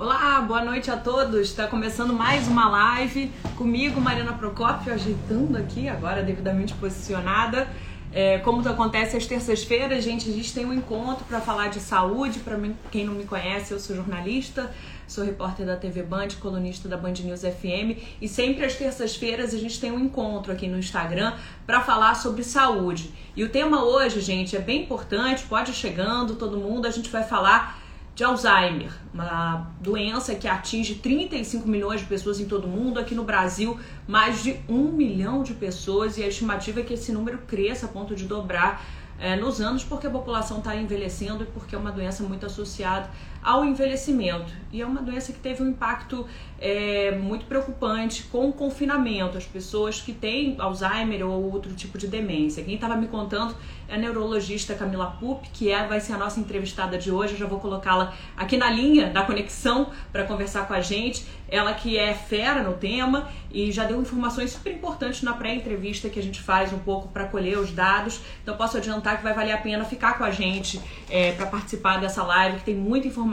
Olá, boa noite a todos. Está começando mais uma live comigo, Mariana Procópio, ajeitando aqui agora devidamente posicionada. É, como acontece às terças-feiras, gente, a gente tem um encontro para falar de saúde. Para quem não me conhece, eu sou jornalista, sou repórter da TV Band, colunista da Band News FM. E sempre às terças-feiras a gente tem um encontro aqui no Instagram para falar sobre saúde. E o tema hoje, gente, é bem importante, pode ir chegando, todo mundo. A gente vai falar de Alzheimer, uma doença que atinge 35 milhões de pessoas em todo o mundo. Aqui no Brasil, mais de um milhão de pessoas, e a estimativa é que esse número cresça a ponto de dobrar é, nos anos, porque a população está envelhecendo e porque é uma doença muito associada ao envelhecimento. E é uma doença que teve um impacto é, muito preocupante com o confinamento. As pessoas que têm Alzheimer ou outro tipo de demência. Quem estava me contando é a neurologista Camila Pup, que é, vai ser a nossa entrevistada de hoje. Eu já vou colocá-la aqui na linha da conexão para conversar com a gente. Ela que é fera no tema e já deu informações super importantes na pré-entrevista que a gente faz um pouco para colher os dados. Então posso adiantar que vai valer a pena ficar com a gente é, para participar dessa live, que tem muita informação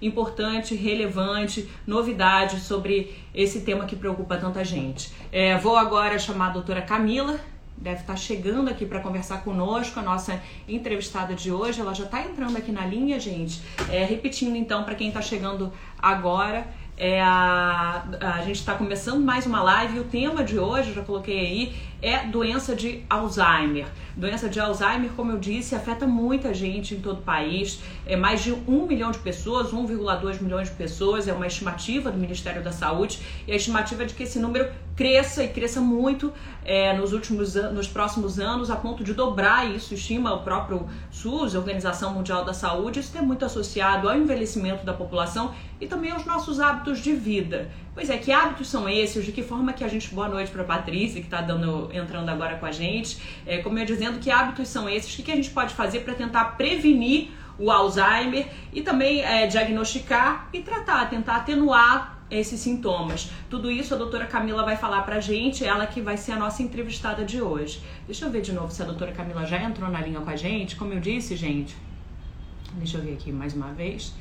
importante, relevante, novidades sobre esse tema que preocupa tanta gente. É, vou agora chamar a doutora Camila deve estar chegando aqui para conversar conosco, a nossa entrevistada de hoje. Ela já está entrando aqui na linha, gente. É, repetindo então, para quem está chegando agora, é a, a gente está começando mais uma live e o tema de hoje, já coloquei aí, é doença de Alzheimer. Doença de Alzheimer, como eu disse, afeta muita gente em todo o país. É mais de um milhão de pessoas, 1,2 milhões de pessoas, é uma estimativa do Ministério da Saúde, e a estimativa é de que esse número cresça e cresça muito é, nos últimos nos próximos anos, a ponto de dobrar isso, estima o próprio SUS, a Organização Mundial da Saúde, isso é muito associado ao envelhecimento da população e também aos nossos hábitos de vida. Pois é, que hábitos são esses? De que forma que a gente. Boa noite para Patrícia, que está entrando agora com a gente. É, como eu dizendo, que hábitos são esses? O que, que a gente pode fazer para tentar prevenir o Alzheimer e também é, diagnosticar e tratar, tentar atenuar esses sintomas. Tudo isso a doutora Camila vai falar pra gente, ela que vai ser a nossa entrevistada de hoje. Deixa eu ver de novo se a doutora Camila já entrou na linha com a gente. Como eu disse, gente, deixa eu ver aqui mais uma vez.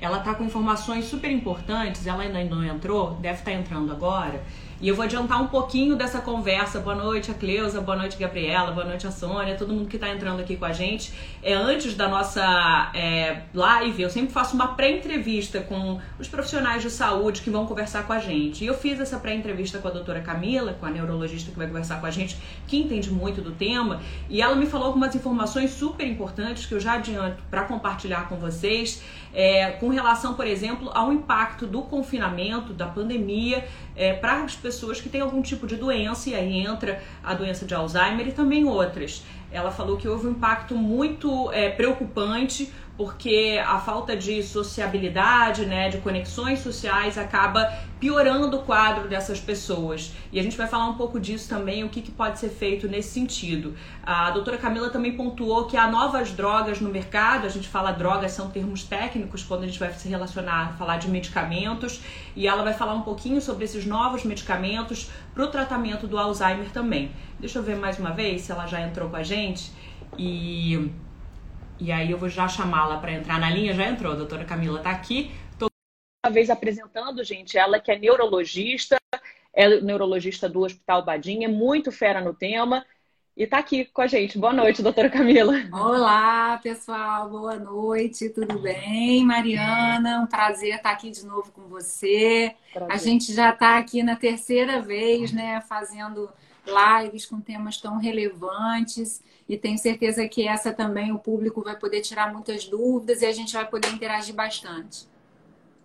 Ela tá com informações super importantes, ela ainda não entrou, deve estar tá entrando agora. E eu vou adiantar um pouquinho dessa conversa. Boa noite, a Cleusa, boa noite, Gabriela, boa noite, a Sônia, todo mundo que está entrando aqui com a gente. É, antes da nossa é, live, eu sempre faço uma pré-entrevista com os profissionais de saúde que vão conversar com a gente. E eu fiz essa pré-entrevista com a doutora Camila, com a neurologista que vai conversar com a gente, que entende muito do tema, e ela me falou algumas informações super importantes que eu já adianto para compartilhar com vocês, é, com relação, por exemplo, ao impacto do confinamento, da pandemia, é, para as que têm algum tipo de doença, e aí entra a doença de Alzheimer e também outras. Ela falou que houve um impacto muito é, preocupante porque a falta de sociabilidade, né, de conexões sociais acaba piorando o quadro dessas pessoas. E a gente vai falar um pouco disso também, o que, que pode ser feito nesse sentido. A doutora Camila também pontuou que há novas drogas no mercado, a gente fala drogas, são termos técnicos quando a gente vai se relacionar, falar de medicamentos, e ela vai falar um pouquinho sobre esses novos medicamentos para o tratamento do Alzheimer também. Deixa eu ver mais uma vez se ela já entrou com a gente. E e aí eu vou já chamá-la para entrar na linha. Já entrou, a doutora Camila está aqui. Estou uma vez apresentando, gente, ela que é neurologista, é neurologista do Hospital Badim, é muito fera no tema e está aqui com a gente. Boa noite, doutora Camila. Olá, pessoal, boa noite, tudo bem? Mariana, um prazer estar aqui de novo com você. Prazer. A gente já está aqui na terceira vez, né, fazendo lives com temas tão relevantes e tenho certeza que essa também o público vai poder tirar muitas dúvidas e a gente vai poder interagir bastante.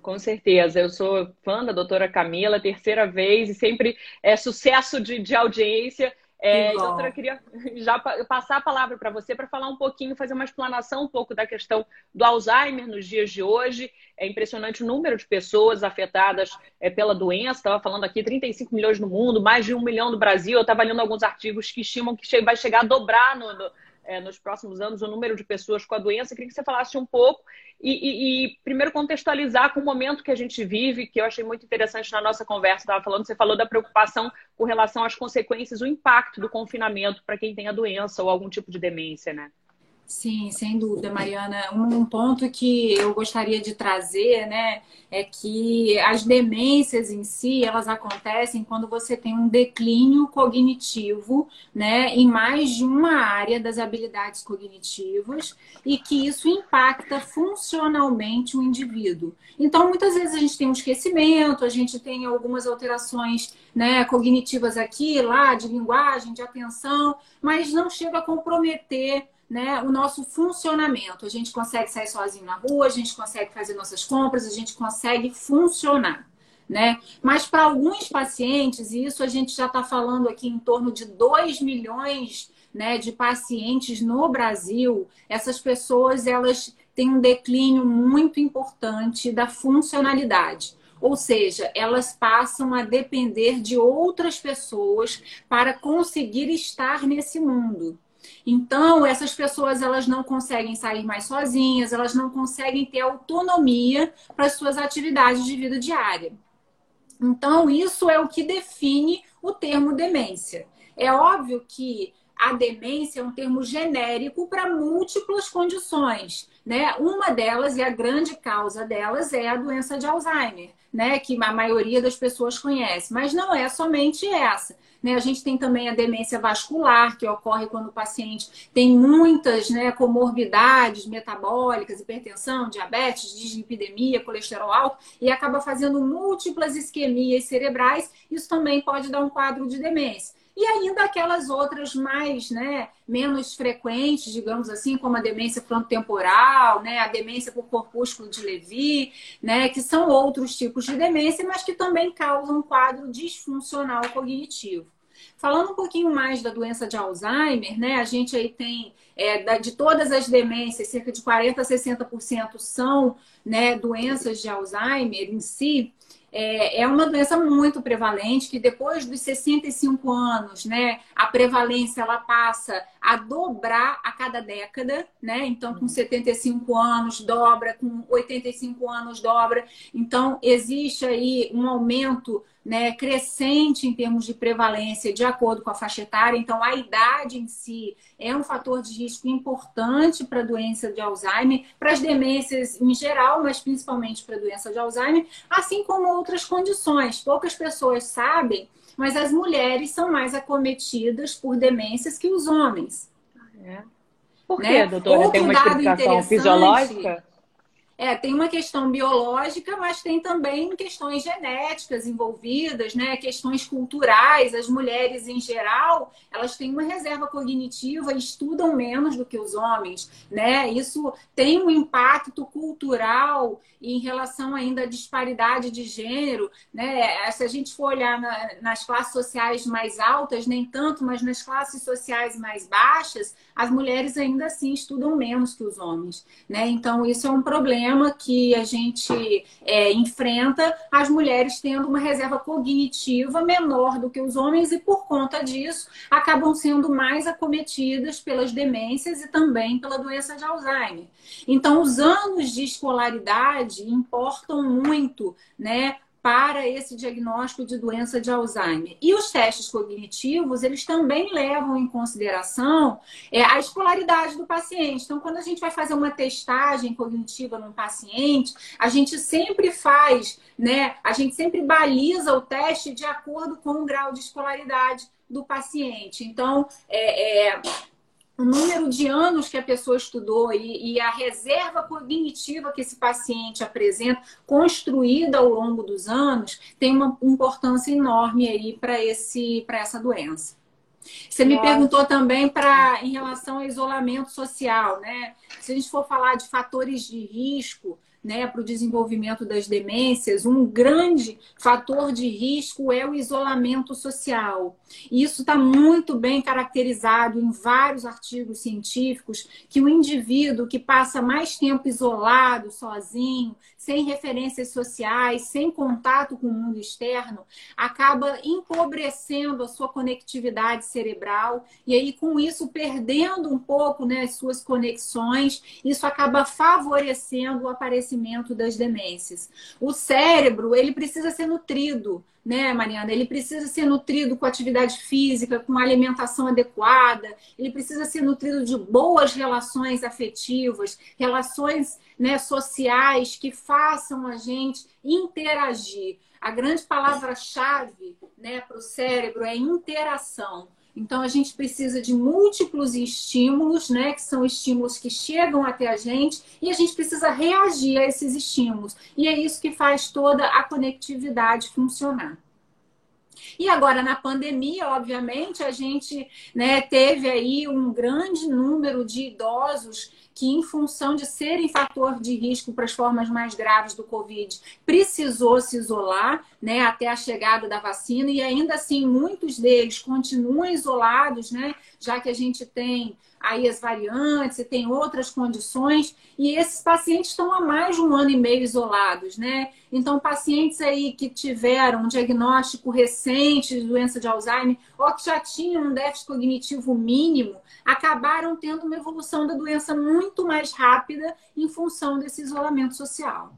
Com certeza, eu sou fã da doutora Camila, terceira vez, e sempre é sucesso de, de audiência. É, doutora, eu queria já passar a palavra para você para falar um pouquinho, fazer uma explanação um pouco da questão do Alzheimer nos dias de hoje. É impressionante o número de pessoas afetadas é, pela doença. Estava falando aqui, 35 milhões no mundo, mais de um milhão no Brasil. Eu estava lendo alguns artigos que estimam que vai chegar a dobrar no, no é, nos próximos anos o número de pessoas com a doença. Eu queria que você falasse um pouco e, e, e, primeiro contextualizar com o momento que a gente vive, que eu achei muito interessante na nossa conversa. Estava falando, você falou da preocupação com relação às consequências, o impacto do confinamento para quem tem a doença ou algum tipo de demência, né? Sim, sem dúvida, Mariana. Um ponto que eu gostaria de trazer, né, é que as demências em si, elas acontecem quando você tem um declínio cognitivo, né, em mais de uma área das habilidades cognitivas e que isso impacta funcionalmente o indivíduo. Então, muitas vezes a gente tem um esquecimento, a gente tem algumas alterações, né, cognitivas aqui, lá, de linguagem, de atenção, mas não chega a comprometer né, o nosso funcionamento. A gente consegue sair sozinho na rua, a gente consegue fazer nossas compras, a gente consegue funcionar. Né? Mas para alguns pacientes, e isso a gente já está falando aqui em torno de 2 milhões né, de pacientes no Brasil, essas pessoas elas têm um declínio muito importante da funcionalidade. Ou seja, elas passam a depender de outras pessoas para conseguir estar nesse mundo. Então, essas pessoas elas não conseguem sair mais sozinhas, elas não conseguem ter autonomia para as suas atividades de vida diária. Então, isso é o que define o termo demência. É óbvio que a demência é um termo genérico para múltiplas condições, né? Uma delas e a grande causa delas é a doença de Alzheimer, né? Que a maioria das pessoas conhece, mas não é somente essa. Né? A gente tem também a demência vascular, que ocorre quando o paciente tem muitas né, comorbidades metabólicas, hipertensão, diabetes, dislipidemia, colesterol alto, e acaba fazendo múltiplas isquemias cerebrais. Isso também pode dar um quadro de demência. E ainda aquelas outras mais, né, menos frequentes, digamos assim, como a demência frontotemporal, né, a demência por corpúsculo de Levy, né, que são outros tipos de demência, mas que também causam um quadro disfuncional cognitivo. Falando um pouquinho mais da doença de Alzheimer, né, a gente aí tem, é, de todas as demências, cerca de 40% a 60% são né, doenças de Alzheimer em si é, é uma doença muito prevalente, que depois dos 65 anos, né, a prevalência ela passa a dobrar a cada década, né? Então, com 75 anos dobra, com 85 anos dobra. Então, existe aí um aumento né, crescente em termos de prevalência de acordo com a faixa etária. Então, a idade em si é um fator de risco importante para a doença de Alzheimer, para as demências em geral, mas principalmente para a doença de Alzheimer, assim como outras condições. Poucas pessoas sabem, mas as mulheres são mais acometidas por demências que os homens. É. Por né? quê, doutora? Outro Tem uma explicação fisiológica? É, tem uma questão biológica, mas tem também questões genéticas envolvidas, né? Questões culturais. As mulheres, em geral, elas têm uma reserva cognitiva estudam menos do que os homens, né? Isso tem um impacto cultural em relação ainda à disparidade de gênero, né? Se a gente for olhar na, nas classes sociais mais altas, nem tanto, mas nas classes sociais mais baixas, as mulheres ainda assim estudam menos que os homens, né? Então, isso é um problema problema que a gente é, enfrenta, as mulheres tendo uma reserva cognitiva menor do que os homens e, por conta disso, acabam sendo mais acometidas pelas demências e também pela doença de Alzheimer. Então, os anos de escolaridade importam muito, né? Para esse diagnóstico de doença de Alzheimer. E os testes cognitivos, eles também levam em consideração é, a escolaridade do paciente. Então, quando a gente vai fazer uma testagem cognitiva num paciente, a gente sempre faz, né? A gente sempre baliza o teste de acordo com o grau de escolaridade do paciente. Então, é, é o número de anos que a pessoa estudou e, e, a reserva cognitiva que esse paciente apresenta, construída ao longo dos anos, tem uma importância enorme aí para esse para essa doença. Você me perguntou também para em relação ao isolamento social, né? Se a gente for falar de fatores de risco, né, para o desenvolvimento das demências, um grande fator de risco é o isolamento social. E isso está muito bem caracterizado em vários artigos científicos que o indivíduo que passa mais tempo isolado, sozinho, sem referências sociais, sem contato com o mundo externo, acaba empobrecendo a sua conectividade cerebral e aí com isso perdendo um pouco né, as suas conexões, isso acaba favorecendo o aparecimento aparecimento das demências. O cérebro, ele precisa ser nutrido, né, Mariana? Ele precisa ser nutrido com atividade física, com alimentação adequada, ele precisa ser nutrido de boas relações afetivas, relações né, sociais que façam a gente interagir. A grande palavra-chave né, para o cérebro é interação. Então, a gente precisa de múltiplos estímulos, né? Que são estímulos que chegam até a gente e a gente precisa reagir a esses estímulos. E é isso que faz toda a conectividade funcionar. E agora, na pandemia, obviamente, a gente né, teve aí um grande número de idosos que, em função de serem fator de risco para as formas mais graves do Covid, precisou se isolar né, até a chegada da vacina, e ainda assim muitos deles continuam isolados, né, já que a gente tem aí as variantes e tem outras condições, e esses pacientes estão há mais de um ano e meio isolados, né? Então, pacientes aí que tiveram um diagnóstico recente de doença de Alzheimer ou que já tinham um déficit cognitivo mínimo, acabaram tendo uma evolução da doença muito mais rápida em função desse isolamento social.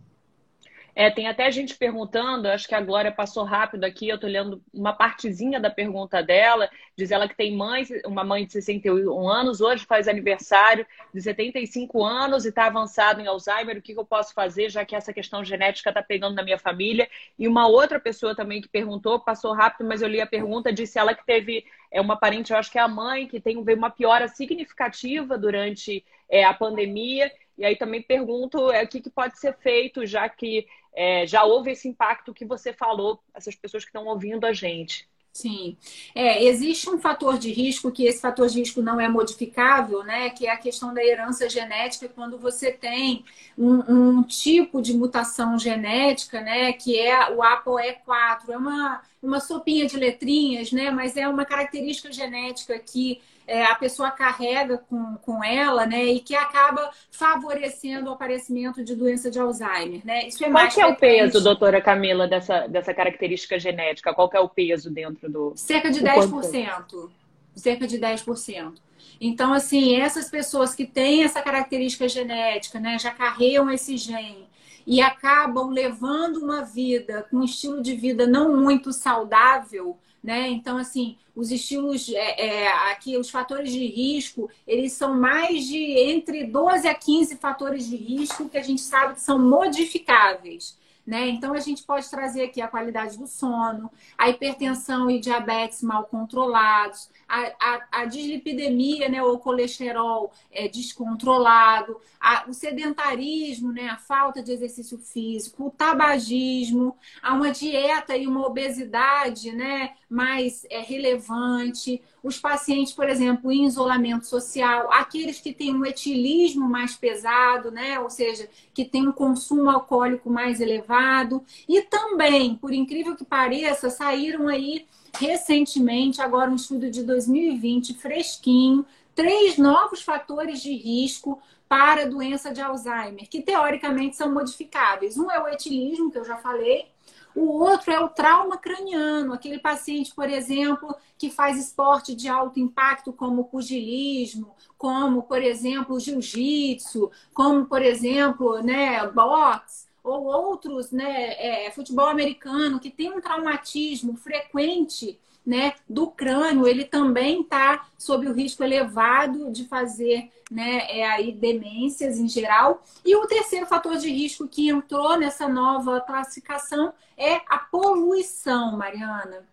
É, tem até gente perguntando, acho que a Glória passou rápido aqui, eu estou lendo uma partezinha da pergunta dela, diz ela que tem mãe, uma mãe de 61 anos, hoje faz aniversário de 75 anos e está avançado em Alzheimer, o que, que eu posso fazer, já que essa questão genética está pegando na minha família? E uma outra pessoa também que perguntou, passou rápido, mas eu li a pergunta, disse ela que teve é uma parente, eu acho que é a mãe, que tem uma piora significativa durante é, a pandemia. E aí também pergunto é, o que, que pode ser feito, já que é, já houve esse impacto que você falou, essas pessoas que estão ouvindo a gente. Sim. É, existe um fator de risco, que esse fator de risco não é modificável, né? Que é a questão da herança genética, quando você tem um, um tipo de mutação genética, né? Que é o ApoE4. É uma, uma sopinha de letrinhas, né? Mas é uma característica genética que é, a pessoa carrega com, com ela, né? E que acaba favorecendo o aparecimento de doença de Alzheimer, né? Isso é Qual mais que é o peso, doutora Camila, dessa, dessa característica genética? Qual que é o peso dentro do... Cerca de 10%. Cerca de 10%. Então, assim, essas pessoas que têm essa característica genética, né? Já carregam esse gene e acabam levando uma vida com um estilo de vida não muito saudável, né? Então, assim, os estilos é, é, aqui, os fatores de risco, eles são mais de entre 12 a 15 fatores de risco que a gente sabe que são modificáveis. Né? Então, a gente pode trazer aqui a qualidade do sono, a hipertensão e diabetes mal controlados, a, a, a dislipidemia, né, ou colesterol é, descontrolado, a, o sedentarismo, né, a falta de exercício físico, o tabagismo, há uma dieta e uma obesidade né, mais é, relevante, os pacientes, por exemplo, em isolamento social, aqueles que têm um etilismo mais pesado, né, ou seja, que tem um consumo alcoólico mais elevado, e também, por incrível que pareça, saíram aí recentemente, agora um estudo de 2020, fresquinho, três novos fatores de risco para a doença de Alzheimer, que teoricamente são modificáveis. Um é o etilismo, que eu já falei, o outro é o trauma craniano, aquele paciente, por exemplo, que faz esporte de alto impacto, como pugilismo, como, por exemplo, jiu-jitsu, como, por exemplo, né, boxe ou outros, né, é, futebol americano, que tem um traumatismo frequente né, do crânio, ele também está sob o risco elevado de fazer né, é, aí, demências em geral. E o terceiro fator de risco que entrou nessa nova classificação é a poluição, Mariana.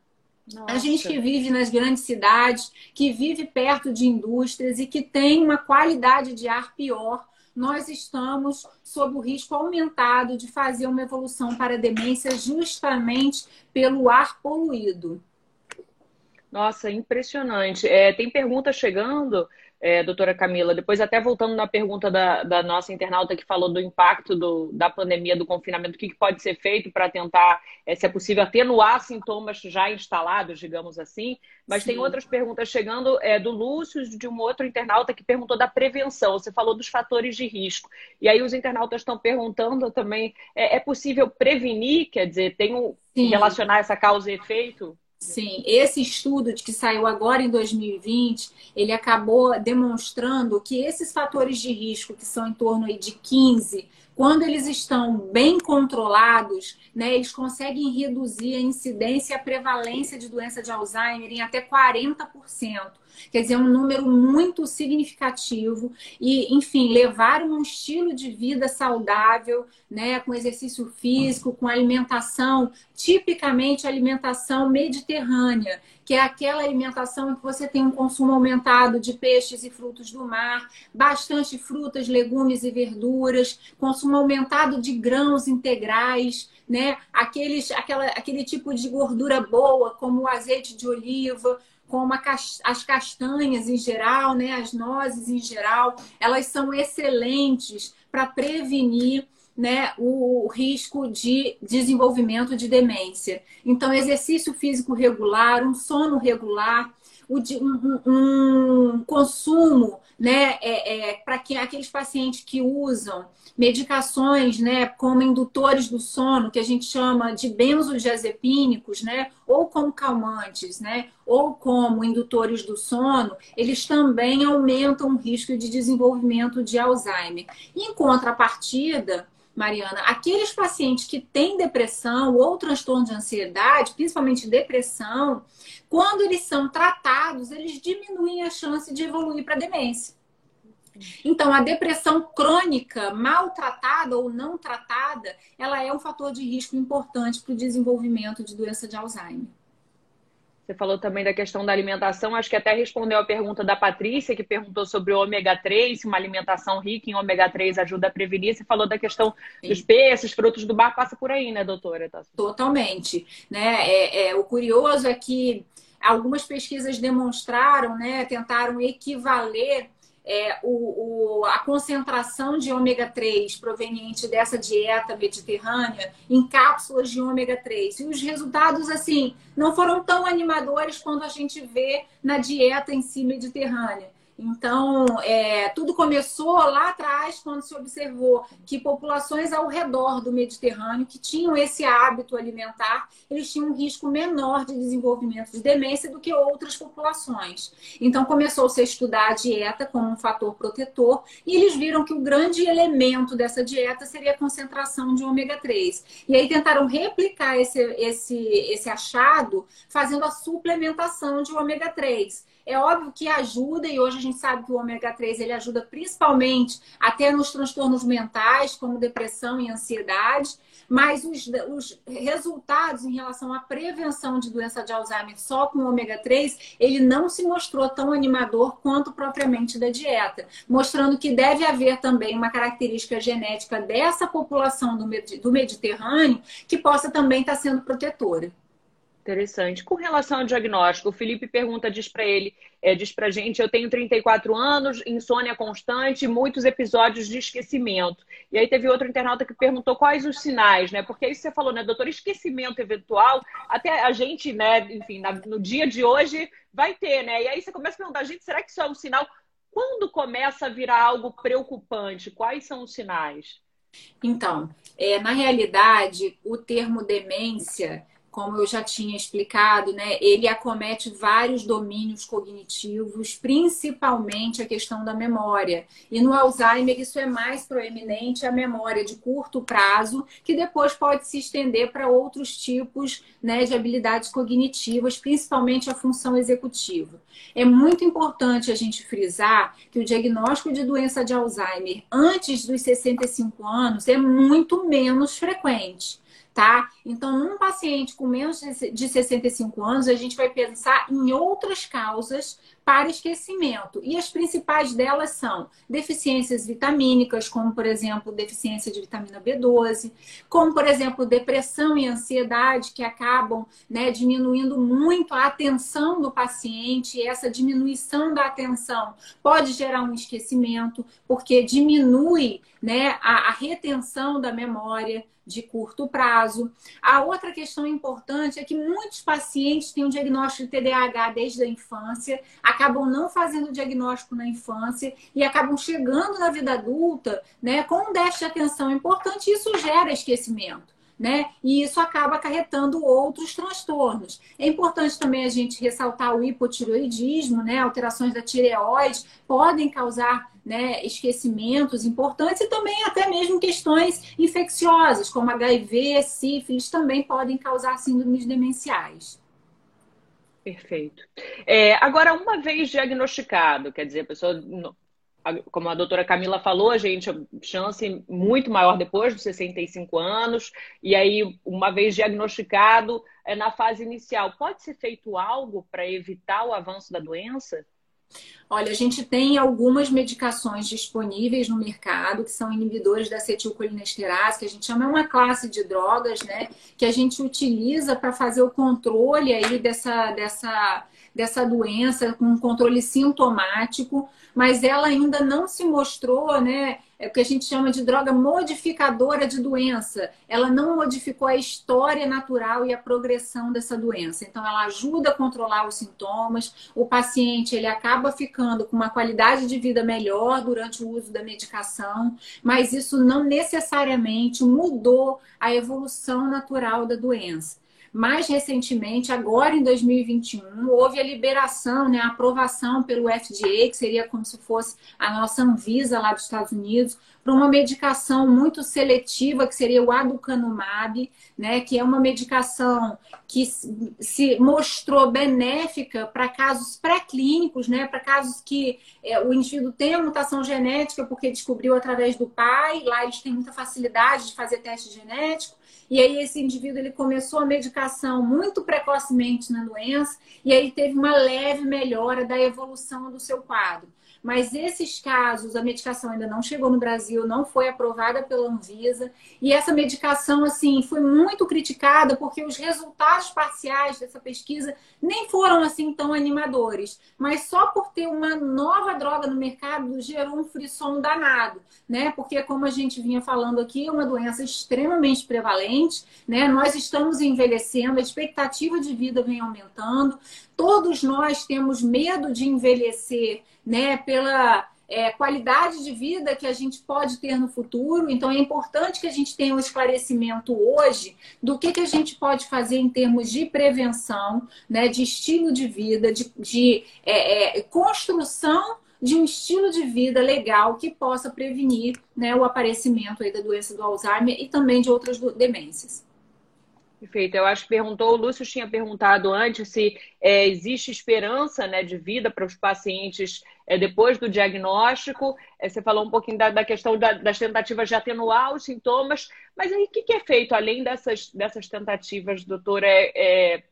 Nossa. A gente que vive nas grandes cidades, que vive perto de indústrias e que tem uma qualidade de ar pior, nós estamos sob o risco aumentado de fazer uma evolução para a demência justamente pelo ar poluído. Nossa, impressionante. É, tem pergunta chegando é, doutora Camila. Depois, até voltando na pergunta da, da nossa internauta que falou do impacto do, da pandemia, do confinamento, o que, que pode ser feito para tentar, é, se é possível, atenuar sintomas já instalados, digamos assim. Mas Sim. tem outras perguntas chegando é, do Lúcio, de um outro internauta que perguntou da prevenção. Você falou dos fatores de risco. E aí os internautas estão perguntando também: é, é possível prevenir? Quer dizer, tem um, relacionar essa causa e efeito? Sim, esse estudo que saiu agora em 2020, ele acabou demonstrando que esses fatores de risco, que são em torno de 15 quando eles estão bem controlados, né, eles conseguem reduzir a incidência e a prevalência de doença de Alzheimer em até 40%. Quer dizer, um número muito significativo e, enfim, levar um estilo de vida saudável, né, com exercício físico, com alimentação, tipicamente alimentação mediterrânea, que é aquela alimentação em que você tem um consumo aumentado de peixes e frutos do mar, bastante frutas, legumes e verduras, consumo aumentado de grãos integrais, né? Aqueles, aquela, aquele tipo de gordura boa, como o azeite de oliva, como as castanhas em geral, né, as nozes em geral, elas são excelentes para prevenir né, o risco de desenvolvimento de demência. Então, exercício físico regular, um sono regular, um, um consumo né, é, é para que aqueles pacientes que usam medicações, né, como indutores do sono, que a gente chama de benzodiazepínicos, né, ou como calmantes, né, ou como indutores do sono, eles também aumentam o risco de desenvolvimento de Alzheimer. Em contrapartida, Mariana, aqueles pacientes que têm depressão ou transtorno de ansiedade, principalmente depressão, quando eles são tratados, eles diminuem a chance de evoluir para demência. Então, a depressão crônica, maltratada ou não tratada, ela é um fator de risco importante para o desenvolvimento de doença de Alzheimer. Você falou também da questão da alimentação, acho que até respondeu a pergunta da Patrícia, que perguntou sobre o ômega 3, se uma alimentação rica em ômega 3 ajuda a prevenir. Você falou da questão Sim. dos peixes, frutos do mar, passa por aí, né, doutora? Totalmente. Né? É, é, o curioso é que algumas pesquisas demonstraram, né, tentaram equivaler é, o, o, a concentração de ômega 3 proveniente dessa dieta mediterrânea em cápsulas de ômega 3. E os resultados, assim, não foram tão animadores quanto a gente vê na dieta em si mediterrânea. Então, é, tudo começou lá atrás, quando se observou que populações ao redor do Mediterrâneo que tinham esse hábito alimentar, eles tinham um risco menor de desenvolvimento de demência do que outras populações. Então, começou-se a estudar a dieta como um fator protetor e eles viram que o grande elemento dessa dieta seria a concentração de ômega 3. E aí tentaram replicar esse, esse, esse achado fazendo a suplementação de ômega 3. É óbvio que ajuda, e hoje a gente sabe que o ômega 3 ele ajuda principalmente até nos transtornos mentais, como depressão e ansiedade, mas os, os resultados em relação à prevenção de doença de Alzheimer só com ômega 3, ele não se mostrou tão animador quanto propriamente da dieta, mostrando que deve haver também uma característica genética dessa população do Mediterrâneo que possa também estar sendo protetora. Interessante. Com relação ao diagnóstico, o Felipe pergunta, diz para ele, é, diz para gente, eu tenho 34 anos, insônia constante, muitos episódios de esquecimento. E aí teve outro internauta que perguntou quais os sinais, né? Porque aí você falou, né, doutor, esquecimento eventual, até a gente, né, enfim, na, no dia de hoje vai ter, né? E aí você começa a perguntar, gente, será que isso é um sinal? Quando começa a virar algo preocupante? Quais são os sinais? Então, é, na realidade, o termo demência como eu já tinha explicado, né, ele acomete vários domínios cognitivos, principalmente a questão da memória. E no Alzheimer isso é mais proeminente a memória de curto prazo, que depois pode se estender para outros tipos né, de habilidades cognitivas, principalmente a função executiva. É muito importante a gente frisar que o diagnóstico de doença de Alzheimer antes dos 65 anos é muito menos frequente tá? Então, num paciente com menos de 65 anos, a gente vai pensar em outras causas para esquecimento. E as principais delas são deficiências vitamínicas, como, por exemplo, deficiência de vitamina B12, como, por exemplo, depressão e ansiedade, que acabam né, diminuindo muito a atenção do paciente. E essa diminuição da atenção pode gerar um esquecimento, porque diminui né, a, a retenção da memória de curto prazo. A outra questão importante é que muitos pacientes têm um diagnóstico de TDAH desde a infância, acabam não fazendo diagnóstico na infância e acabam chegando na vida adulta né, com um déficit de atenção importante e isso gera esquecimento. né? E isso acaba acarretando outros transtornos. É importante também a gente ressaltar o hipotiroidismo, né? Alterações da tireoide podem causar né, esquecimentos importantes e também até mesmo questões infecciosas, como HIV, sífilis, também podem causar síndromes demenciais. Perfeito. É, agora, uma vez diagnosticado, quer dizer, a pessoa, como a doutora Camila falou, a gente, a chance muito maior depois dos 65 anos, e aí, uma vez diagnosticado, é, na fase inicial, pode ser feito algo para evitar o avanço da doença? Olha, a gente tem algumas medicações disponíveis no mercado que são inibidores da acetilcolinesterase, que a gente chama é uma classe de drogas, né? Que a gente utiliza para fazer o controle aí dessa, dessa, dessa doença, com um controle sintomático, mas ela ainda não se mostrou, né? É o que a gente chama de droga modificadora de doença. Ela não modificou a história natural e a progressão dessa doença. Então, ela ajuda a controlar os sintomas. O paciente ele acaba ficando com uma qualidade de vida melhor durante o uso da medicação, mas isso não necessariamente mudou a evolução natural da doença. Mais recentemente, agora em 2021, houve a liberação, né, a aprovação pelo FDA, que seria como se fosse a nossa Anvisa lá dos Estados Unidos, para uma medicação muito seletiva, que seria o aducanumab, né, que é uma medicação que se mostrou benéfica para casos pré-clínicos, né, para casos que é, o indivíduo tem a mutação genética porque descobriu através do pai, lá eles têm muita facilidade de fazer teste genético, e aí esse indivíduo ele começou a medicação muito precocemente na doença e aí teve uma leve melhora da evolução do seu quadro. Mas esses casos, a medicação ainda não chegou no Brasil, não foi aprovada pela Anvisa. E essa medicação, assim, foi muito criticada porque os resultados parciais dessa pesquisa nem foram assim tão animadores. Mas só por ter uma nova droga no mercado gerou um frisson danado, né? Porque, como a gente vinha falando aqui, é uma doença extremamente prevalente, né? Nós estamos envelhecendo, a expectativa de vida vem aumentando. Todos nós temos medo de envelhecer, né? Pela é, qualidade de vida que a gente pode ter no futuro. Então, é importante que a gente tenha um esclarecimento hoje do que, que a gente pode fazer em termos de prevenção, né, de estilo de vida, de, de é, é, construção de um estilo de vida legal que possa prevenir né, o aparecimento aí da doença do Alzheimer e também de outras demências. Perfeito. Eu acho que perguntou, o Lúcio tinha perguntado antes se é, existe esperança né, de vida para os pacientes é, depois do diagnóstico. É, você falou um pouquinho da, da questão da, das tentativas de atenuar os sintomas, mas aí o que, que é feito além dessas, dessas tentativas, doutora? É, é,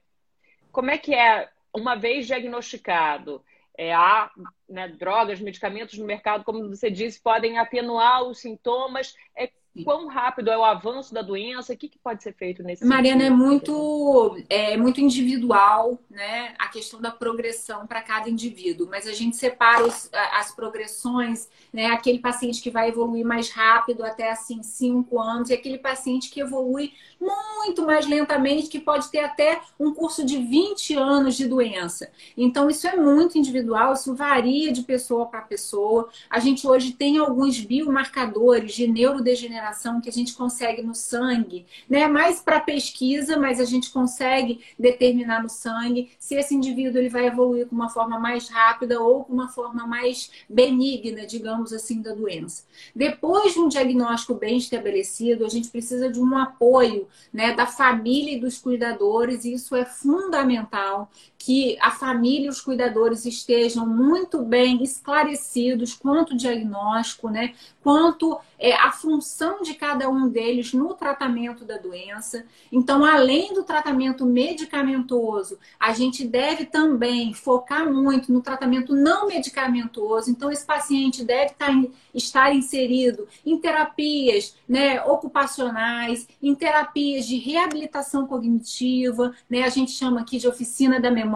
como é que é, uma vez diagnosticado, é, há né, drogas, medicamentos no mercado, como você disse, podem atenuar os sintomas. É, Quão rápido é o avanço da doença? O que, que pode ser feito nesse Mariana, sentido? é muito, é muito individual, né? A questão da progressão para cada indivíduo. Mas a gente separa os, as progressões, né? Aquele paciente que vai evoluir mais rápido, até assim, 5 anos, e aquele paciente que evolui muito mais lentamente, que pode ter até um curso de 20 anos de doença. Então, isso é muito individual, isso varia de pessoa para pessoa. A gente hoje tem alguns biomarcadores de neurodegeneração que a gente consegue no sangue, né? Mais para pesquisa, mas a gente consegue determinar no sangue se esse indivíduo ele vai evoluir com uma forma mais rápida ou com uma forma mais benigna, digamos assim, da doença. Depois de um diagnóstico bem estabelecido, a gente precisa de um apoio, né, da família e dos cuidadores, e isso é fundamental que a família e os cuidadores estejam muito bem esclarecidos quanto o diagnóstico, né, quanto é, a função de cada um deles no tratamento da doença. Então, além do tratamento medicamentoso, a gente deve também focar muito no tratamento não medicamentoso. Então, esse paciente deve estar, estar inserido em terapias né, ocupacionais, em terapias de reabilitação cognitiva, né, a gente chama aqui de oficina da memória.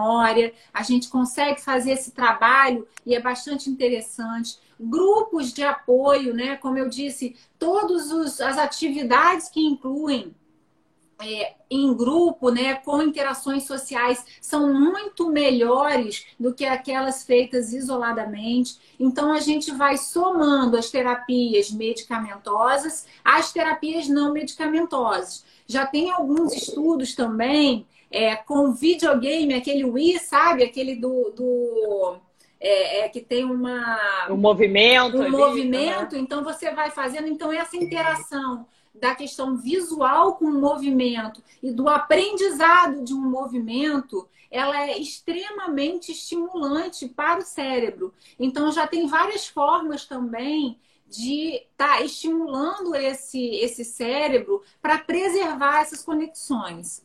A gente consegue fazer esse trabalho e é bastante interessante grupos de apoio, né? Como eu disse, todas as atividades que incluem é, em grupo, né, com interações sociais, são muito melhores do que aquelas feitas isoladamente. Então, a gente vai somando as terapias medicamentosas às terapias não medicamentosas. Já tem alguns estudos também é, com videogame, aquele Wii, sabe? Aquele do. do é, é, que tem uma. Um movimento. Um ali, movimento, né? então você vai fazendo. Então, essa interação da questão visual com o movimento e do aprendizado de um movimento, ela é extremamente estimulante para o cérebro. Então já tem várias formas também de estar tá estimulando esse, esse cérebro para preservar essas conexões.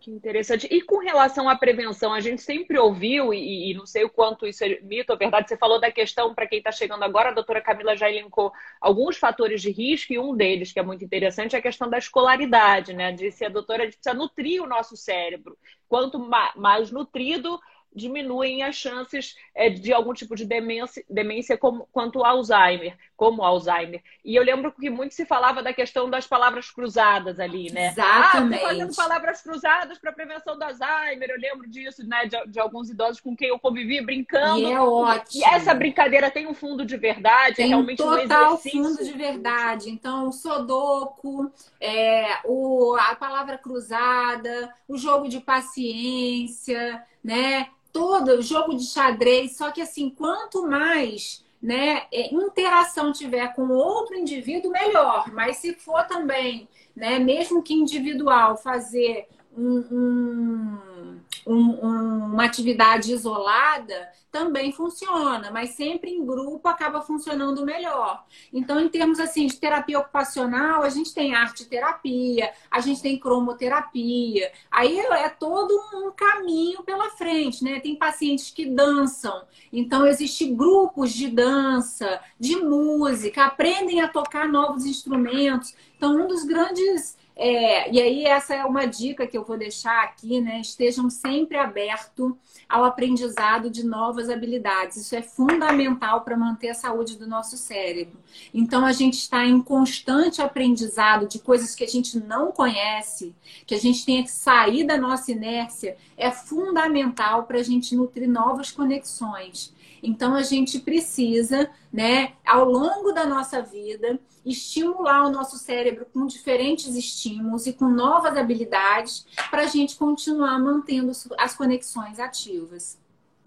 Que interessante. E com relação à prevenção, a gente sempre ouviu, e, e não sei o quanto isso é mito ou verdade, você falou da questão, para quem está chegando agora, a doutora Camila já elencou alguns fatores de risco, e um deles, que é muito interessante, é a questão da escolaridade, né? Disse a doutora, a gente precisa nutrir o nosso cérebro. Quanto mais nutrido, diminuem as chances é, de algum tipo de demência, demência como, quanto Alzheimer, como Alzheimer. E eu lembro que muito se falava da questão das palavras cruzadas ali, né? Exatamente. Ah, fazendo palavras cruzadas para prevenção do Alzheimer. Eu lembro disso, né? De, de, alguns idosos com quem eu convivi brincando. E é ótimo. E essa brincadeira tem um fundo de verdade, tem é realmente total um fundo de verdade. Então, o sodoco, é, o, a palavra cruzada, o jogo de paciência, né? todo jogo de xadrez, só que assim, quanto mais né, é, interação tiver com outro indivíduo, melhor. Mas se for também, né, mesmo que individual, fazer um, um um, uma atividade isolada também funciona, mas sempre em grupo acaba funcionando melhor. Então, em termos assim de terapia ocupacional, a gente tem arte terapia, a gente tem cromoterapia. Aí é todo um caminho pela frente, né? Tem pacientes que dançam, então existem grupos de dança, de música, aprendem a tocar novos instrumentos. Então, um dos grandes é, e aí, essa é uma dica que eu vou deixar aqui, né? Estejam sempre abertos ao aprendizado de novas habilidades. Isso é fundamental para manter a saúde do nosso cérebro. Então, a gente está em constante aprendizado de coisas que a gente não conhece, que a gente tem que sair da nossa inércia, é fundamental para a gente nutrir novas conexões. Então a gente precisa, né, ao longo da nossa vida, estimular o nosso cérebro com diferentes estímulos e com novas habilidades para a gente continuar mantendo as conexões ativas.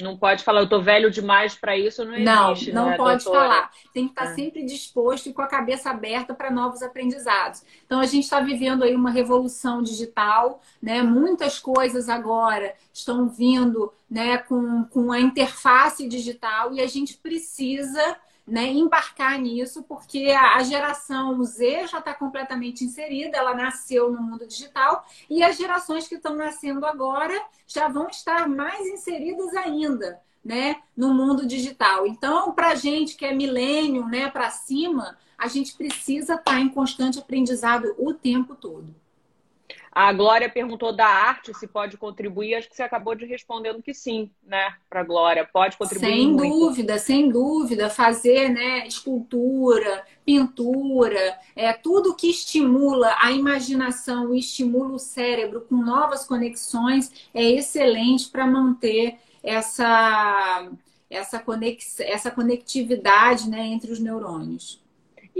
Não pode falar, eu tô velho demais para isso, não existe. Não, não né, pode doutora? falar. Tem que estar tá é. sempre disposto e com a cabeça aberta para novos aprendizados. Então a gente está vivendo aí uma revolução digital, né? Muitas coisas agora estão vindo, né, com, com a interface digital e a gente precisa né, embarcar nisso, porque a, geração Z já está completamente inserida, ela nasceu no mundo digital, e as gerações que estão nascendo agora já vão estar mais inseridas ainda. Né, no mundo digital. Então, para a gente que é milênio, né, para cima, a gente precisa estar tá em constante aprendizado o tempo todo. A Glória perguntou da arte se pode contribuir. Acho que você acabou de respondendo que sim, né? Para a Glória, pode contribuir. Sem muito. dúvida, sem dúvida. Fazer, né? Escultura, pintura, é tudo que estimula a imaginação e estimula o cérebro com novas conexões é excelente para manter essa essa, conex, essa conectividade né, entre os neurônios.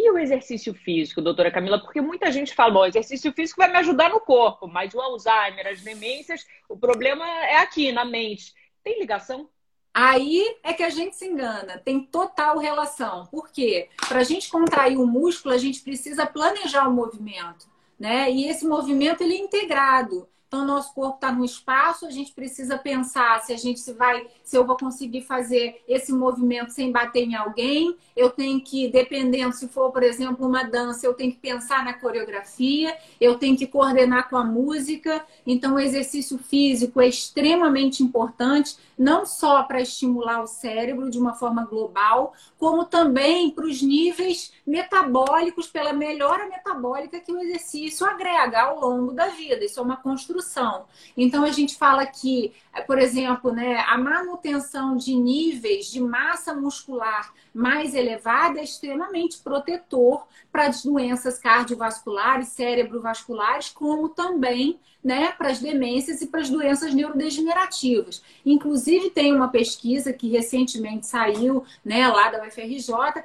E o exercício físico, doutora Camila? Porque muita gente fala, bom, exercício físico vai me ajudar no corpo, mas o Alzheimer, as demências, o problema é aqui, na mente. Tem ligação? Aí é que a gente se engana, tem total relação. Por quê? Para a gente contrair o músculo, a gente precisa planejar o movimento, né? E esse movimento ele é integrado. Então, nosso corpo está no espaço, a gente precisa pensar se a gente vai, se eu vou conseguir fazer esse movimento sem bater em alguém. Eu tenho que, dependendo, se for, por exemplo, uma dança, eu tenho que pensar na coreografia, eu tenho que coordenar com a música. Então, o exercício físico é extremamente importante, não só para estimular o cérebro de uma forma global, como também para os níveis metabólicos, pela melhora metabólica que o exercício agrega ao longo da vida. Isso é uma construção reprodução. Então a gente fala que, por exemplo, né, a manutenção de níveis de massa muscular mais elevada é extremamente protetor para as doenças cardiovasculares, cerebrovasculares, como também né, para as demências e para as doenças neurodegenerativas. Inclusive, tem uma pesquisa que recentemente saiu né, lá da UFRJ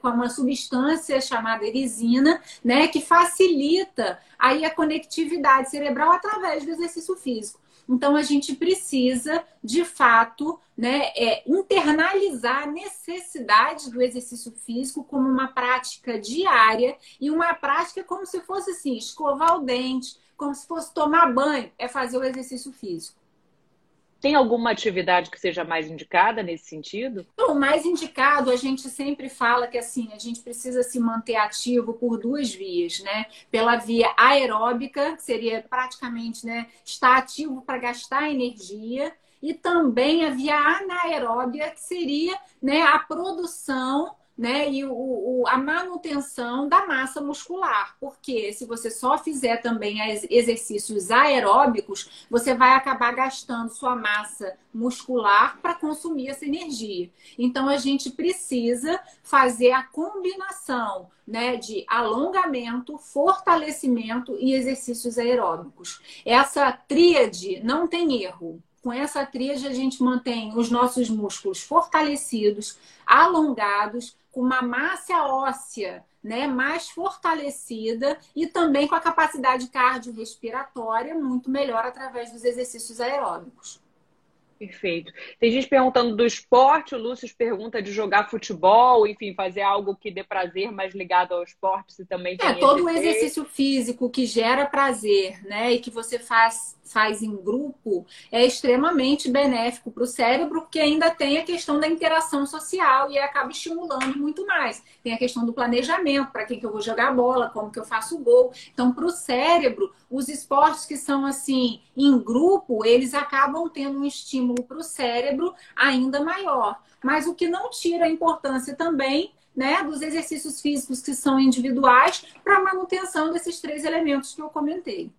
com uma substância chamada erisina, né, que facilita aí a conectividade cerebral através do exercício físico. Então, a gente precisa, de fato, né, é, internalizar a necessidade do exercício físico como uma prática diária e uma prática como se fosse assim, escovar o dente, como se fosse tomar banho, é fazer o exercício físico. Tem alguma atividade que seja mais indicada nesse sentido? O mais indicado, a gente sempre fala que assim, a gente precisa se manter ativo por duas vias, né? Pela via aeróbica, que seria praticamente, né, estar ativo para gastar energia, e também a via anaeróbia, que seria, né, a produção né? E o, o, a manutenção da massa muscular. Porque se você só fizer também exercícios aeróbicos, você vai acabar gastando sua massa muscular para consumir essa energia. Então a gente precisa fazer a combinação né, de alongamento, fortalecimento e exercícios aeróbicos. Essa tríade não tem erro com essa tríade a gente mantém os nossos músculos fortalecidos, alongados, com uma massa óssea né, mais fortalecida e também com a capacidade cardiorrespiratória muito melhor através dos exercícios aeróbicos. Perfeito. Tem gente perguntando do esporte, o Lúcio pergunta de jogar futebol, enfim, fazer algo que dê prazer mais ligado ao esporte, se também. É, todo o exercício físico que gera prazer, né, e que você faz faz em grupo é extremamente benéfico para o cérebro, porque ainda tem a questão da interação social e acaba estimulando muito mais. Tem a questão do planejamento, para quem que eu vou jogar bola, como que eu faço o gol. Então, para o cérebro, os esportes que são assim em grupo, eles acabam tendo um estímulo para o cérebro ainda maior. Mas o que não tira a importância também né, dos exercícios físicos que são individuais para a manutenção desses três elementos que eu comentei.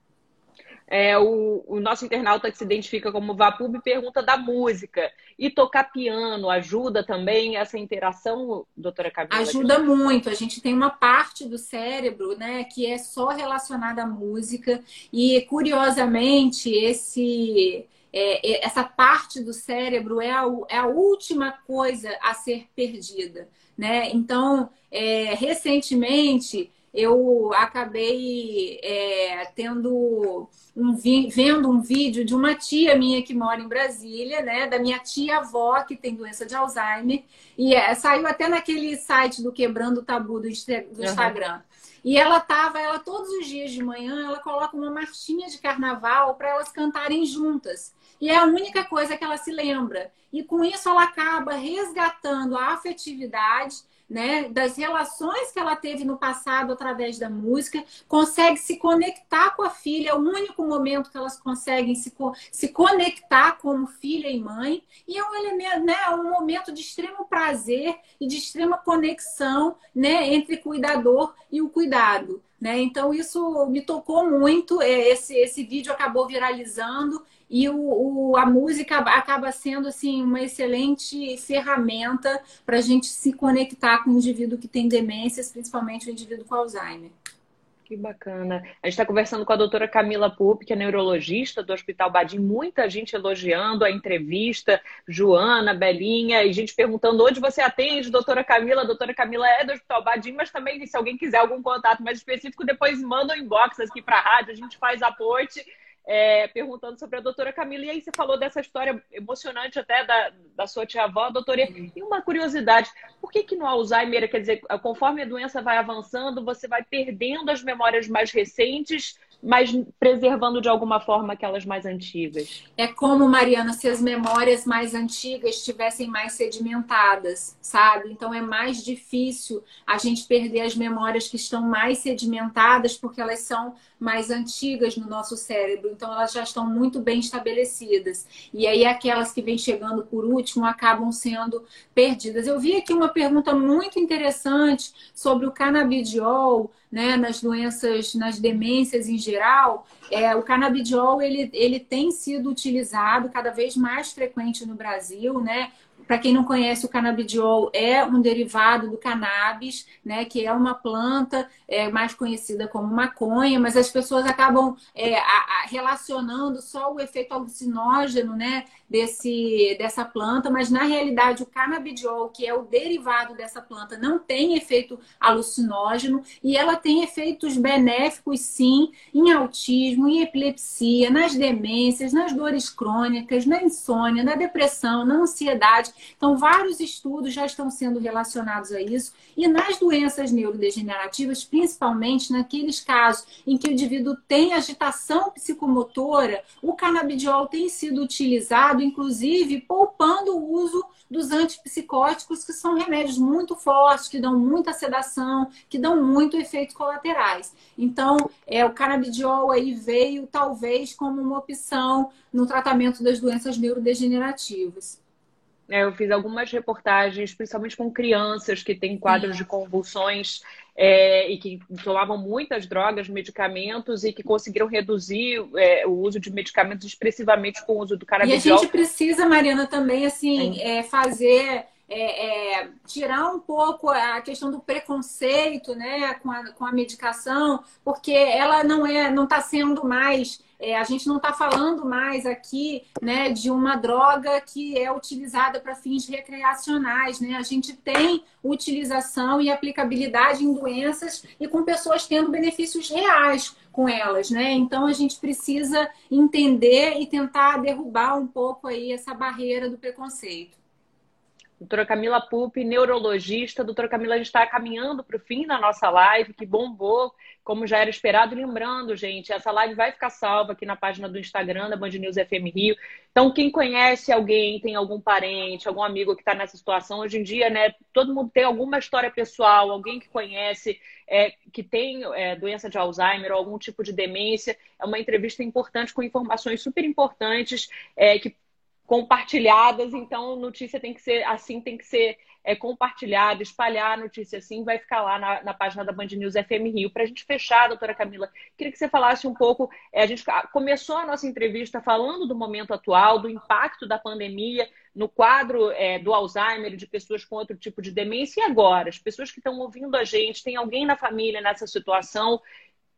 É, o, o, nosso internauta que se identifica como Vapub pergunta da música. E tocar piano ajuda também essa interação, doutora Camila? Ajuda muito. A gente tem uma parte do cérebro né, que é só relacionada à música. E, curiosamente, esse, é, é essa parte do cérebro é a, é a última coisa a ser perdida. Né? Então, é, recentemente eu acabei é, tendo um vendo um vídeo de uma tia minha que mora em Brasília, né? Da minha tia avó que tem doença de Alzheimer e é, saiu até naquele site do Quebrando o Tabu do, do Instagram. Uhum. E ela tava, ela todos os dias de manhã, ela coloca uma marchinha de carnaval para elas cantarem juntas. E é a única coisa que ela se lembra. E com isso ela acaba resgatando a afetividade né, das relações que ela teve no passado através da música, consegue se conectar com a filha, é o único momento que elas conseguem se, se conectar como filha e mãe, e é um elemento, né, é um momento de extremo prazer e de extrema conexão, né, entre cuidador e o cuidado. Né? Então, isso me tocou muito. É, esse, esse vídeo acabou viralizando e o, o, a música acaba sendo assim uma excelente ferramenta para a gente se conectar com o indivíduo que tem demências, principalmente o indivíduo com Alzheimer. Que bacana. A gente está conversando com a doutora Camila Pup, que é neurologista do Hospital Badim. Muita gente elogiando a entrevista, Joana, Belinha, e gente perguntando onde você atende, doutora Camila. A doutora Camila é do Hospital Badim, mas também, se alguém quiser algum contato mais específico, depois manda um inbox aqui para a rádio, a gente faz a ponte é, perguntando sobre a doutora Camila. E aí você falou dessa história emocionante até da, da sua tia-avó, doutora. E uma curiosidade, por que que no Alzheimer, quer dizer, conforme a doença vai avançando, você vai perdendo as memórias mais recentes mas preservando de alguma forma aquelas mais antigas. É como, Mariana, se as memórias mais antigas estivessem mais sedimentadas, sabe? Então é mais difícil a gente perder as memórias que estão mais sedimentadas, porque elas são mais antigas no nosso cérebro, então elas já estão muito bem estabelecidas. E aí aquelas que vêm chegando por último acabam sendo perdidas. Eu vi aqui uma pergunta muito interessante sobre o canabidiol né, nas doenças, nas demências em geral, é, o canabidiol ele, ele tem sido utilizado cada vez mais frequente no Brasil, né? Para quem não conhece, o canabidiol é um derivado do cannabis, né, que é uma planta é, mais conhecida como maconha, mas as pessoas acabam é, a, a, relacionando só o efeito alucinógeno né, desse, dessa planta, mas na realidade o canabidiol, que é o derivado dessa planta, não tem efeito alucinógeno e ela tem efeitos benéficos, sim, em autismo, em epilepsia, nas demências, nas dores crônicas, na insônia, na depressão, na ansiedade. Então, vários estudos já estão sendo relacionados a isso. E nas doenças neurodegenerativas, principalmente naqueles casos em que o indivíduo tem agitação psicomotora, o canabidiol tem sido utilizado, inclusive poupando o uso dos antipsicóticos, que são remédios muito fortes, que dão muita sedação, que dão muito efeitos colaterais. Então, é, o canabidiol aí veio talvez como uma opção no tratamento das doenças neurodegenerativas. É, eu fiz algumas reportagens, principalmente com crianças que têm quadros de convulsões é, e que tomavam muitas drogas, medicamentos e que conseguiram reduzir é, o uso de medicamentos expressivamente com o uso do canabidiol. E a gente precisa, Mariana, também assim é, fazer é, é, tirar um pouco a questão do preconceito né, com, a, com a medicação, porque ela não é, não está sendo mais é, a gente não está falando mais aqui né, de uma droga que é utilizada para fins recreacionais. Né? A gente tem utilização e aplicabilidade em doenças e com pessoas tendo benefícios reais com elas, né? Então a gente precisa entender e tentar derrubar um pouco aí essa barreira do preconceito. Doutora Camila Pupi, neurologista. Doutora Camila, a gente está caminhando para o fim da nossa live, que bombou, como já era esperado. Lembrando, gente, essa live vai ficar salva aqui na página do Instagram da Band News FM Rio. Então, quem conhece alguém, tem algum parente, algum amigo que está nessa situação, hoje em dia, né, todo mundo tem alguma história pessoal, alguém que conhece, é, que tem é, doença de Alzheimer ou algum tipo de demência. É uma entrevista importante com informações super importantes é, que compartilhadas, então notícia tem que ser assim, tem que ser é, compartilhada, espalhar a notícia assim, vai ficar lá na, na página da Band News FM Rio. Para a gente fechar, doutora Camila, queria que você falasse um pouco. É, a gente começou a nossa entrevista falando do momento atual, do impacto da pandemia no quadro é, do Alzheimer, de pessoas com outro tipo de demência, e agora? As pessoas que estão ouvindo a gente, tem alguém na família nessa situação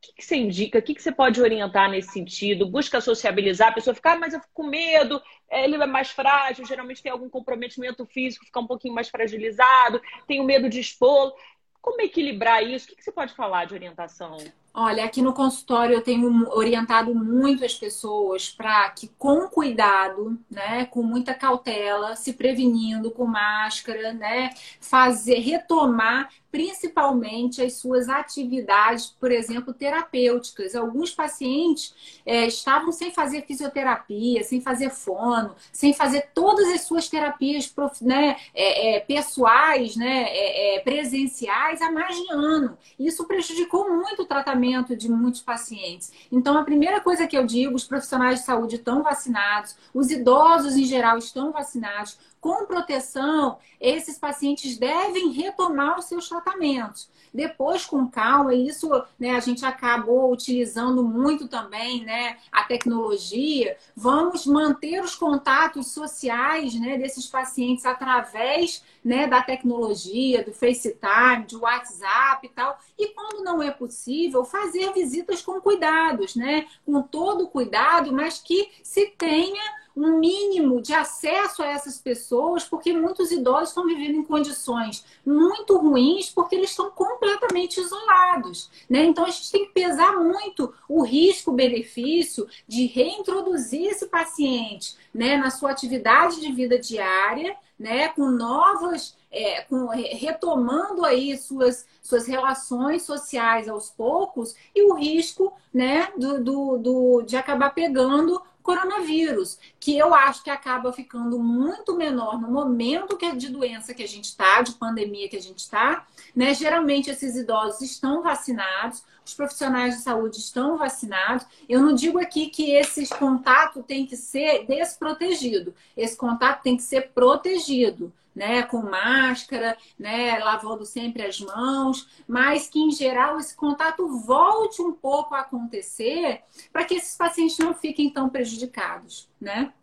que, que você indica? O que, que você pode orientar nesse sentido? Busca sociabilizar, a pessoa ficar, ah, mas eu fico com medo, é, ele é mais frágil, geralmente tem algum comprometimento físico, fica um pouquinho mais fragilizado, tenho medo de expor. Como equilibrar isso? O que, que você pode falar de orientação? Olha, aqui no consultório eu tenho orientado muito as pessoas para que, com cuidado, né, com muita cautela, se prevenindo com máscara, né, fazer, retomar principalmente as suas atividades, por exemplo, terapêuticas. Alguns pacientes é, estavam sem fazer fisioterapia, sem fazer fono, sem fazer todas as suas terapias né, é, é, pessoais, né, é, é, presenciais há mais de ano. Isso prejudicou muito o tratamento de muitos pacientes. Então, a primeira coisa que eu digo, os profissionais de saúde estão vacinados, os idosos em geral estão vacinados, com proteção, esses pacientes devem retomar os seus tratamentos. Depois, com calma, e isso né, a gente acabou utilizando muito também né, a tecnologia, vamos manter os contatos sociais né, desses pacientes através né, da tecnologia, do FaceTime, do WhatsApp e tal. E quando não é possível, fazer visitas com cuidados, né? Com todo cuidado, mas que se tenha um mínimo de acesso a essas pessoas, porque muitos idosos estão vivendo em condições muito ruins, porque eles estão completamente isolados. Né? Então a gente tem que pesar muito o risco-benefício de reintroduzir esse paciente né, na sua atividade de vida diária, né, com novas, é, com, retomando aí suas, suas relações sociais aos poucos, e o risco né, do, do, do de acabar pegando coronavírus, que eu acho que acaba ficando muito menor no momento que de doença que a gente está, de pandemia que a gente está, né? Geralmente esses idosos estão vacinados, os profissionais de saúde estão vacinados. Eu não digo aqui que esse contato tem que ser desprotegido. Esse contato tem que ser protegido, né, com máscara, né, lavando sempre as mãos, mas que em geral esse contato volte um pouco a acontecer para que esses pacientes não fiquem tão prejudicados, né?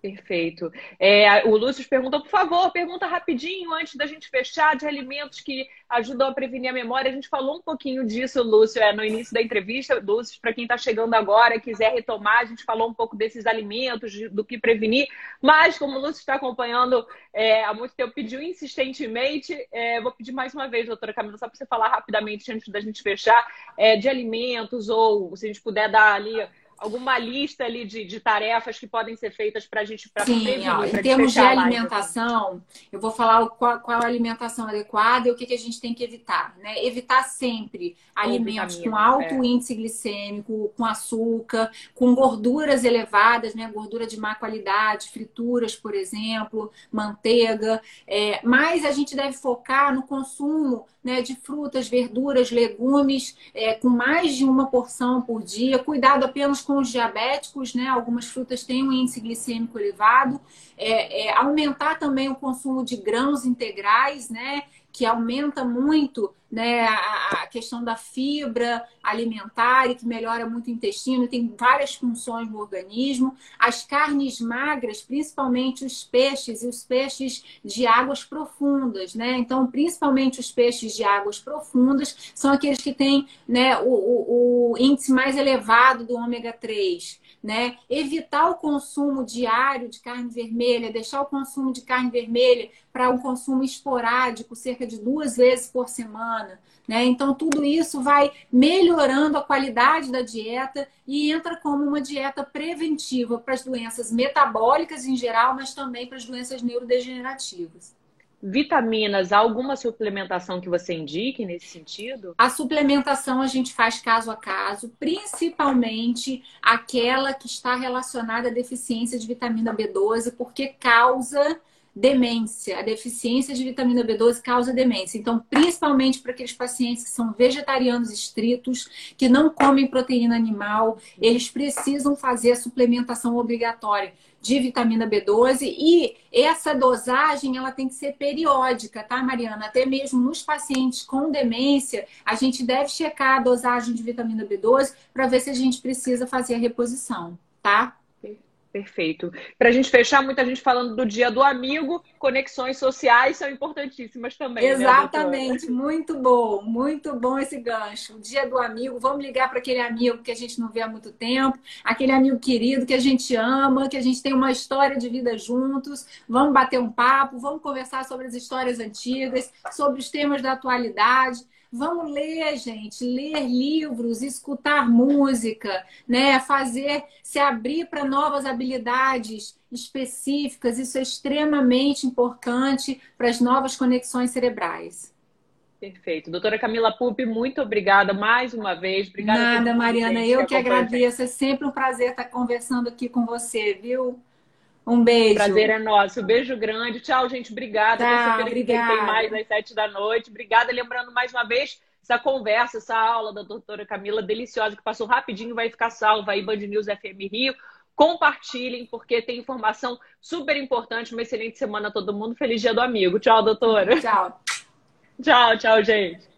Perfeito. É, o Lúcio perguntou, por favor, pergunta rapidinho antes da gente fechar de alimentos que ajudam a prevenir a memória. A gente falou um pouquinho disso, Lúcio, é, no início da entrevista. Lúcio, para quem está chegando agora, quiser retomar, a gente falou um pouco desses alimentos, do que prevenir. Mas, como o Lúcio está acompanhando é, há muito tempo, pediu insistentemente, é, vou pedir mais uma vez, doutora Camila, só para você falar rapidamente antes da gente fechar, é, de alimentos, ou se a gente puder dar ali alguma lista ali de, de tarefas que podem ser feitas para a gente para Sim, ó, em termos de alimentação, eu vou falar qual, qual a alimentação adequada e o que, que a gente tem que evitar. Né? Evitar sempre alimentos com alto é. índice glicêmico, com açúcar, com gorduras elevadas, né? gordura de má qualidade, frituras, por exemplo, manteiga. É, mas a gente deve focar no consumo né, de frutas, verduras, legumes, é, com mais de uma porção por dia. Cuidado apenas com os diabéticos, né? Algumas frutas têm um índice glicêmico elevado. É, é, aumentar também o consumo de grãos integrais, né? que aumenta muito né, a, a, questão da fibra alimentar e que melhora muito o intestino, tem várias funções no organismo. As carnes magras, principalmente os peixes e os peixes de águas profundas, né? Então, principalmente os peixes de águas profundas são aqueles que têm né, o, o, o índice mais elevado do ômega 3 né? Evitar o consumo diário de carne vermelha, deixar o consumo de carne vermelha para um consumo esporádico, cerca de duas vezes por semana. Né? Então, tudo isso vai melhorando a qualidade da dieta e entra como uma dieta preventiva para as doenças metabólicas em geral, mas também para as doenças neurodegenerativas vitaminas, alguma suplementação que você indique nesse sentido? A suplementação a gente faz caso a caso, principalmente aquela que está relacionada à deficiência de vitamina B12, porque causa demência. A deficiência de vitamina B12 causa demência. Então, principalmente para aqueles pacientes que são vegetarianos estritos, que não comem proteína animal, eles precisam fazer a suplementação obrigatória de vitamina B12 e essa dosagem ela tem que ser periódica, tá, Mariana? Até mesmo nos pacientes com demência, a gente deve checar a dosagem de vitamina B12 para ver se a gente precisa fazer a reposição, tá? Perfeito. Para a gente fechar, muita gente falando do dia do amigo, conexões sociais são importantíssimas também. Né, Exatamente, né, muito bom, muito bom esse gancho. O dia do amigo, vamos ligar para aquele amigo que a gente não vê há muito tempo, aquele amigo querido que a gente ama, que a gente tem uma história de vida juntos. Vamos bater um papo, vamos conversar sobre as histórias antigas, sobre os temas da atualidade. Vamos ler, gente, ler livros, escutar música, né? Fazer, se abrir para novas habilidades específicas. Isso é extremamente importante para as novas conexões cerebrais. Perfeito. Doutora Camila Pupi, muito obrigada mais uma vez. Obrigada. Nada, Mariana. Eu que agradeço. É sempre um prazer estar conversando aqui com você, viu? Um beijo. Prazer é nosso. beijo grande. Tchau, gente. Obrigada. Tá, obrigada. Tem mais às sete da noite. Obrigada. Lembrando mais uma vez, essa conversa, essa aula da doutora Camila, deliciosa, que passou rapidinho, vai ficar salva aí, Band News FM Rio. Compartilhem, porque tem informação super importante. Uma excelente semana a todo mundo. Feliz dia do amigo. Tchau, doutora. Tchau. tchau, tchau, gente.